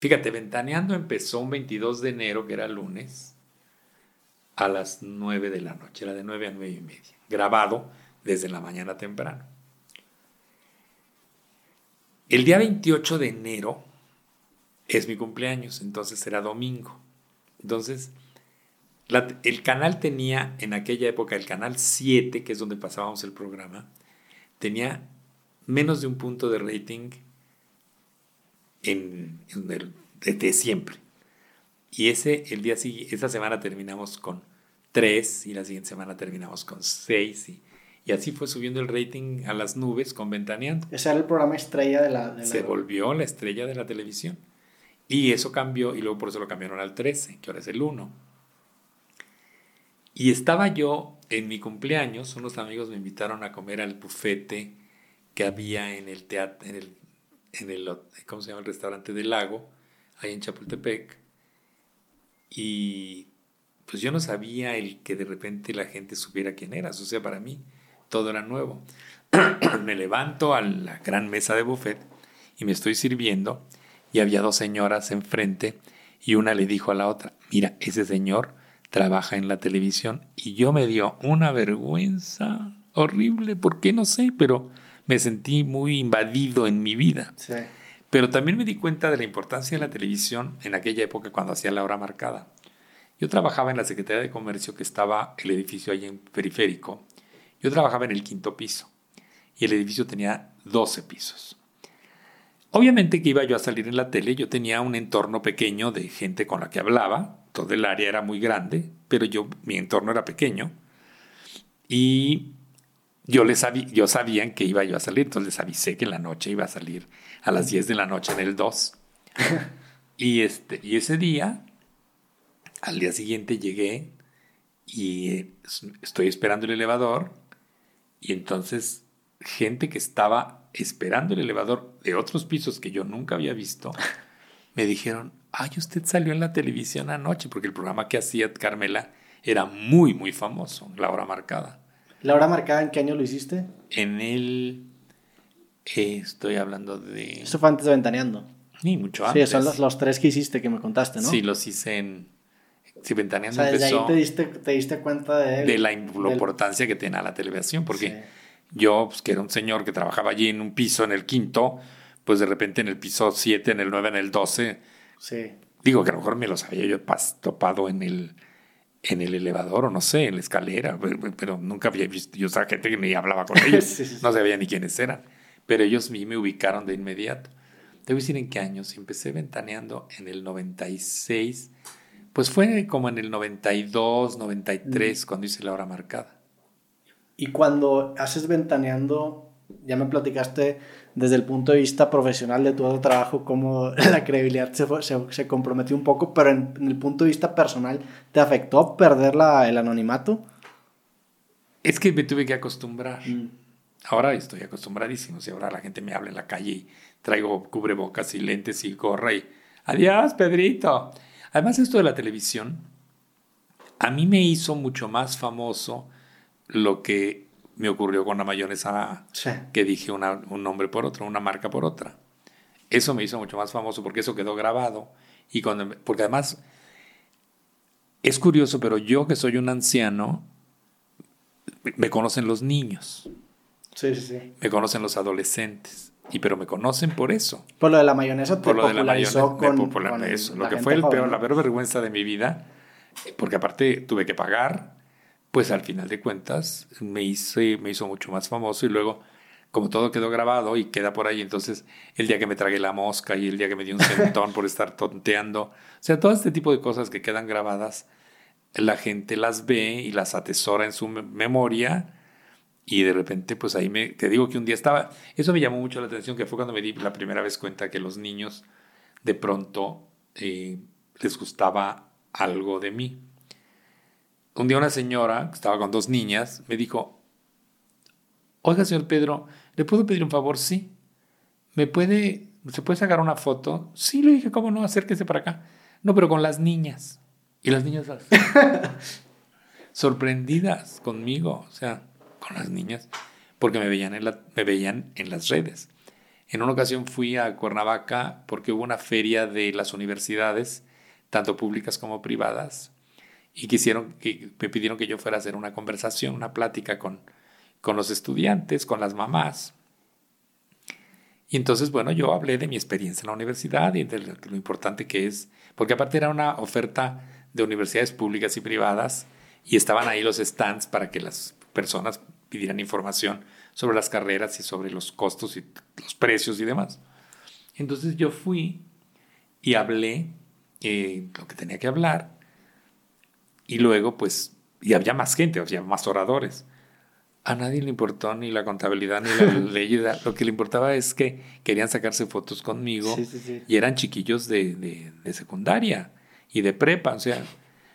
Fíjate, Ventaneando empezó un 22 de enero, que era lunes, a las 9 de la noche, era de 9 a 9 y media, grabado desde la mañana temprano. El día 28 de enero es mi cumpleaños, entonces era domingo. Entonces, el canal tenía, en aquella época, el canal 7, que es donde pasábamos el programa, tenía menos de un punto de rating en, el, de, siempre. Y ese, el día esa semana terminamos con 3 y la siguiente semana terminamos con 6 y, y, así fue subiendo el rating a las nubes con Ventaneando. Ese era el programa estrella de la... Se volvió la estrella de la televisión. Y eso cambió y luego por eso lo cambiaron al 13, que ahora es el 1. Y estaba yo en mi cumpleaños, unos amigos me invitaron a comer al bufete que había en el teatro, en el, en el, ¿cómo se llama? El restaurante del lago, ahí en Chapultepec. Y pues yo no sabía el que de repente la gente supiera quién eras. O sea, para mí todo era nuevo. me levanto a la gran mesa de buffet y me estoy sirviendo y había dos señoras enfrente y una le dijo a la otra, mira, ese señor trabaja en la televisión y yo me dio una vergüenza horrible, ¿por qué no sé? Pero me sentí muy invadido en mi vida. Pero también me di cuenta de la importancia de la televisión en aquella época cuando hacía la hora marcada. Yo trabajaba en la Secretaría de Comercio que estaba el edificio ahí en periférico. Yo trabajaba en el quinto piso y el edificio tenía 12 pisos. Obviamente que iba yo a salir en la tele, yo tenía un entorno pequeño de gente con la que hablaba, todo el área era muy grande, pero yo mi entorno era pequeño y yo les sabía, yo sabían que iba yo a salir, entonces les avisé que en la noche iba a salir a las 10 de la noche en el 2. y este y ese día al día siguiente llegué y eh, estoy esperando el elevador y entonces gente que estaba esperando el elevador de otros pisos que yo nunca había visto, me dijeron, ay, usted salió en la televisión anoche, porque el programa que hacía Carmela era muy, muy famoso, La Hora Marcada. ¿La Hora Marcada en qué año lo hiciste? En el... Eh, estoy hablando de... Eso fue antes de Ventaneando. Ni mucho antes. Sí, son los, los, tres que hiciste que me contaste, ¿no? Sí, los hice en... Sí, Ventaneando o sea, desde ahí te diste, te diste cuenta de... de la, importancia que tenía la televisión, porque... Yo, pues, que era un señor que trabajaba allí en un piso, en el quinto, pues de repente en el piso 7, en el 9, en el 12. Sí. Digo que a lo mejor me los había yo topado en el, en el elevador o no sé, en la escalera, pero, nunca había visto, yo sabía gente que ni hablaba con ellos, no sabía ni quiénes eran, pero ellos me ubicaron de inmediato. Te voy a decir en qué años, empecé ventaneando en el 96, pues fue como en el 92, 93, mm. cuando hice la hora marcada. Y cuando haces ventaneando, ya me platicaste desde el punto de vista profesional de tu trabajo, cómo la credibilidad se, se, comprometió un poco, pero en, el punto de vista personal, ¿te afectó perder la, el anonimato? Es que me tuve que acostumbrar. Mm. Ahora estoy acostumbradísimo. Si ahora la gente me habla en la calle y traigo cubrebocas y lentes y gorra y adiós, Pedrito. Además, esto de la televisión a mí me hizo mucho más famoso lo que me ocurrió con la mayonesa que dije un nombre por otro, una marca por otra. Eso me hizo mucho más famoso porque eso quedó grabado y cuando, porque además es curioso, pero yo que soy un anciano, me conocen los niños. Sí, sí, sí. Me conocen los adolescentes. Y pero me conocen por eso. Por lo de la mayonesa te por lo de la mayonesa, con, eso. Lo que fue el peor, la peor vergüenza de mi vida, porque aparte tuve que pagar pues al final de cuentas me, hice, me hizo mucho más famoso y luego como todo quedó grabado y queda por ahí, entonces el día que me tragué la mosca y el día que me di un sentón por estar tonteando, o sea, todo este tipo de cosas que quedan grabadas, la gente las ve y las atesora en su memoria y de repente pues ahí me, te digo que un día estaba, eso me llamó mucho la atención, que fue cuando me di la primera vez cuenta que los niños de pronto eh, les gustaba algo de mí un día una señora, que estaba con dos niñas, me dijo, oiga, señor Pedro, ¿le puedo pedir un favor? Sí. ¿Me puede, se puede sacar una foto? Sí, le dije, ¿cómo no? Acérquese para acá. No, pero con las niñas. Y las niñas sorprendidas conmigo, o sea, con las niñas, porque me veían en, la, me veían en las redes. En una ocasión fui a Cuernavaca porque hubo una feria de las universidades, tanto públicas como privadas, y quisieron que me pidieron que yo fuera a hacer una conversación, una plática con, con los estudiantes, con las mamás. Y entonces, bueno, yo hablé de mi experiencia en la universidad y de lo importante que es, porque aparte era una oferta de universidades públicas y privadas y estaban ahí los stands para que las personas pidieran información sobre las carreras y sobre los costos y los precios y demás. Entonces yo fui y hablé eh, lo que tenía que hablar y luego pues, y había más gente, había más oradores a nadie le importó ni la contabilidad ni la ley. Lo que le importaba es que querían sacarse fotos conmigo y eran chiquillos de, secundaria y de prepa. O sea,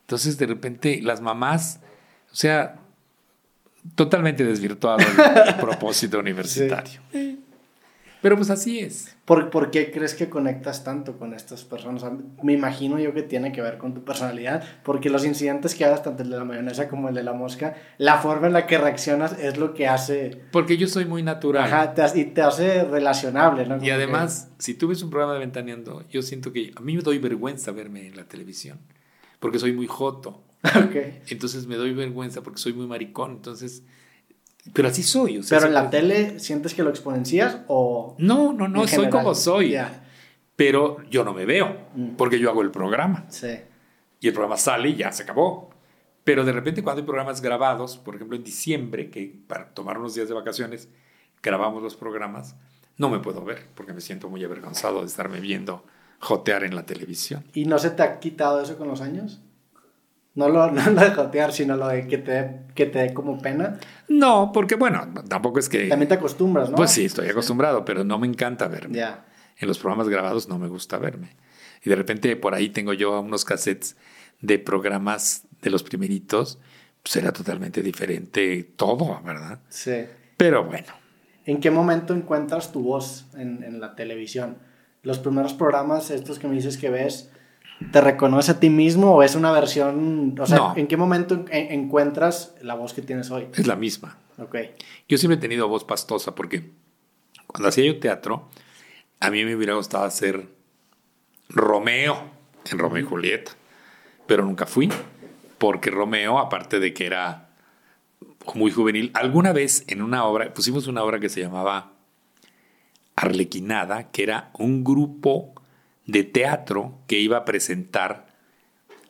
entonces de repente las mamás, o sea, totalmente desvirtuado el, propósito universitario. Pero pues así es. ¿Por, ¿Por, qué crees que conectas tanto con estas personas? me imagino yo que tiene que ver con tu personalidad, porque los incidentes que hagas, tanto el de la mayonesa como el de la mosca, la forma en la que reaccionas es lo que hace... Porque yo soy muy natural. Ajá, y te hace relacionable, ¿no? y además, si tú ves un programa de Ventaneando, yo siento que a mí me doy vergüenza verme en la televisión, porque soy muy joto. Okay. Entonces me doy vergüenza porque soy muy maricón, entonces pero así soy. ¿Pero en la tele sientes que lo exponencias o...? No, no, no, soy como soy. Pero yo no me veo, mm. porque yo hago el programa. Sí. Y el programa sale y ya se acabó. Pero de repente cuando hay programas grabados, por ejemplo en diciembre, que para tomar unos días de vacaciones grabamos los programas, no me puedo ver porque me siento muy avergonzado de estarme viendo jotear en la televisión. ¿Y no se te ha quitado eso con los años? No lo, no lo de jotear, sino lo de que te, que te dé como pena. No, porque bueno, tampoco es que... También te acostumbras, ¿no? Pues sí, estoy acostumbrado, pero no me encanta verme. Ya. En los programas grabados no me gusta verme. Y de repente por ahí tengo yo unos cassettes de programas de los primeritos, pues era totalmente diferente todo, ¿verdad? Sí. Pero bueno. ¿En qué momento encuentras tu voz en, en la televisión? Los primeros programas, estos que me dices que ves, ¿Te reconoce a ti mismo o es una versión? O sea, ¿en qué momento encuentras la voz que tienes hoy? Es la misma. Ok. Yo siempre he tenido voz pastosa porque cuando hacía yo teatro, a mí me hubiera gustado hacer Romeo en Romeo y Julieta, pero nunca fui porque Romeo, aparte de que era muy juvenil, alguna vez en una obra, pusimos una obra que se llamaba Arlequinada, que era un grupo de teatro que iba a presentar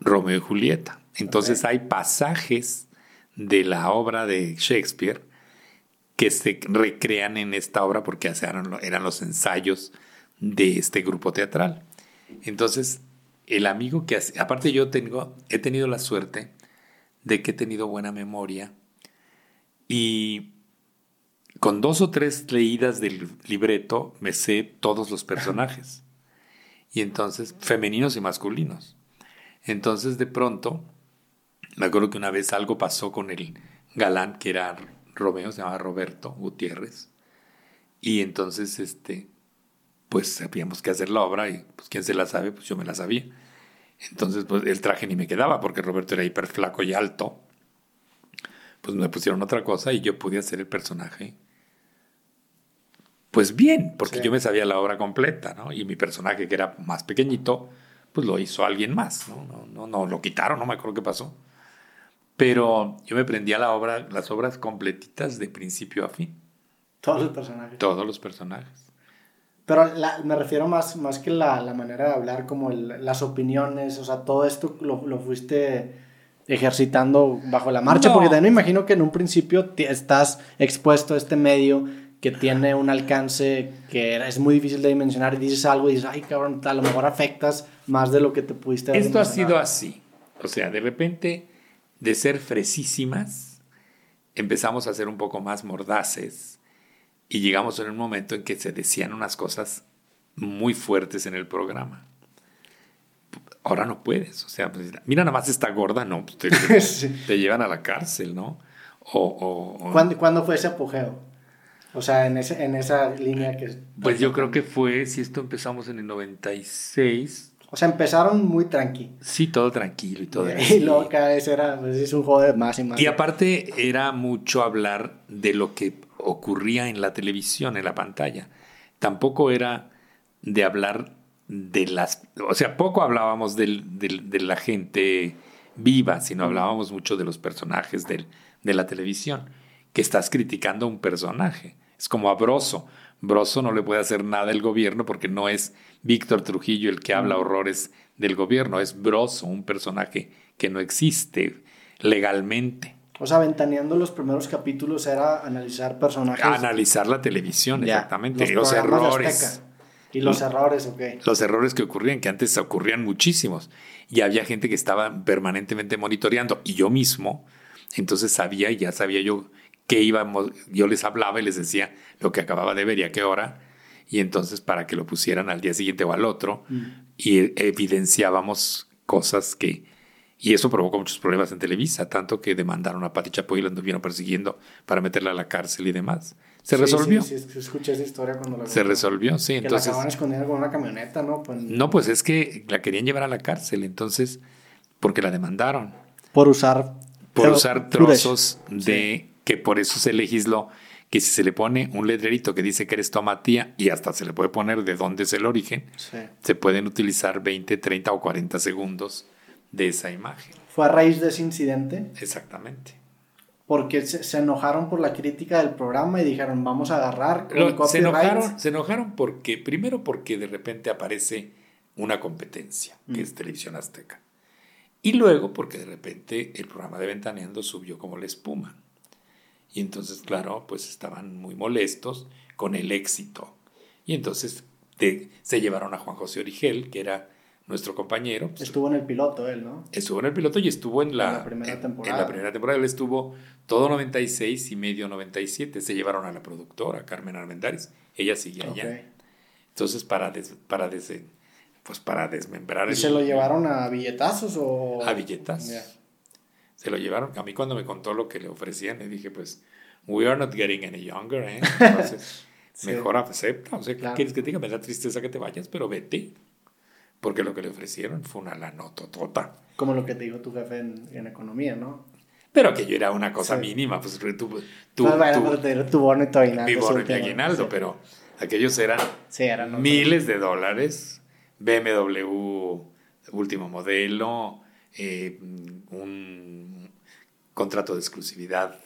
Romeo y Julieta. Entonces hay pasajes de la obra de Shakespeare que se recrean en esta obra porque eran los ensayos de este grupo teatral. Entonces, el amigo que hace, aparte yo tengo, he tenido la suerte de que he tenido buena memoria y con dos o tres leídas del libreto me sé todos los personajes y entonces femeninos y masculinos. Entonces de pronto, me acuerdo que una vez algo pasó con el galán que era Romeo, se llamaba Roberto Gutiérrez, y entonces este, pues sabíamos que hacer la obra y pues quién se la sabe, pues yo me la sabía. Entonces pues el traje ni me quedaba porque Roberto era hiper flaco y alto. Pues me pusieron otra cosa y yo podía hacer el personaje pues bien, porque yo me sabía la obra completa, ¿no? Y mi personaje, que era más pequeñito, pues lo hizo alguien más, ¿no? No, no, no lo quitaron, no me acuerdo qué pasó. Pero yo me prendía la obra, las obras completitas de principio a fin. Todos los personajes. Todos los personajes. Pero me refiero más, más que la, la manera de hablar, como las opiniones, o sea, todo esto lo, lo fuiste ejercitando bajo la marcha, porque también me imagino que en un principio estás expuesto a este medio que tiene un alcance que es muy difícil de dimensionar y dices algo y dices, ay cabrón, a lo mejor afectas más de lo que te pudiste Esto ha sido así. O sea, de repente, de ser fresísimas, empezamos a ser un poco más mordaces y llegamos en un momento en que se decían unas cosas muy fuertes en el programa. Ahora no puedes, o sea, pues, mira nada más esta gorda, no, pues, te, llevan a la cárcel, ¿no? O, o, ¿Cuándo, ¿Cuándo fue ese apogeo? O sea, en, ese, en esa línea que... Pues yo creo que fue, si esto empezamos en el 96... O sea, empezaron muy tranqui. Sí, todo tranquilo y todo. Y luego cada vez era, pues es un juego de más y más. Y aparte era mucho hablar de lo que ocurría en la televisión, en la pantalla. tampoco era de hablar de las... O sea, poco hablábamos del, de la gente viva, sino hablábamos mucho de los personajes del, de la televisión, que estás criticando a un personaje. Es como a Broso. Broso no le puede hacer nada el gobierno porque no es Víctor Trujillo el que habla horrores del gobierno, es Broso, un personaje que no existe legalmente. O sea, ventaneando los primeros capítulos era analizar personajes. Analizar la televisión, exactamente. Los, errores. Y los, errores, ok. Los errores que ocurrían, que antes ocurrían muchísimos. Y había gente que estaba permanentemente monitoreando. Y yo mismo, entonces sabía y ya sabía yo que íbamos, yo les hablaba y les decía lo que acababa de ver y a qué hora. Y entonces para que lo pusieran al día siguiente o al otro. Mm. Y evidenciábamos cosas que y eso provocó muchos problemas en Televisa, tanto que demandaron a Pati Chapoy y la anduvieron persiguiendo para meterla a la cárcel y demás. Se resolvió. Sí, sí, escuché esa historia cuando la Se resolvió, sí. Que entonces, la acababan escondiendo con una camioneta, ¿no? Pues, no, pues es que la querían llevar a la cárcel, entonces, porque la demandaron. Por usar... Por usar trozos de... que por eso se legisló que si se le pone un letrerito que dice que eres tomatía y hasta se le puede poner de dónde es el origen, se pueden utilizar 20, 30 o 40 segundos de esa imagen. ¿Fue a raíz de ese incidente? Exactamente. Porque se, enojaron por la crítica del programa y dijeron, vamos a agarrar se, enojaron, se enojaron porque, primero porque de repente aparece una competencia, que mm. es Televisión Azteca. Y luego porque de repente el programa de Ventaneando subió como la espuma. Y entonces, claro, pues estaban muy molestos con el éxito. Y entonces se llevaron a Juan José Origel, que era nuestro compañero. Estuvo en el piloto él, ¿no? Estuvo en el piloto y estuvo en la, primera temporada. En la primera temporada él estuvo todo 96 y medio 97. Se llevaron a la productora, Carmen Armendáriz. Ella sigue allá. Entonces, para, para, pues para desmembrar... ¿Y se lo llevaron a billetazos o...? A billetazos. Se lo llevaron. A mí cuando me contó lo que le ofrecían, le dije, pues, we are not getting any younger, ¿eh? Entonces, mejor acepta. O sea, ¿quieres que te diga? Me da tristeza que te vayas, pero vete porque lo que le ofrecieron fue una lanototota. Como lo que te dijo tu jefe en, economía, ¿no? Pero aquello era una cosa mínima, pues tú... tú, tú tu bono y tu aguinaldo. Mi bono y aguinaldo, pero aquellos eran, miles de dólares, BMW último modelo, eh, un contrato de exclusividad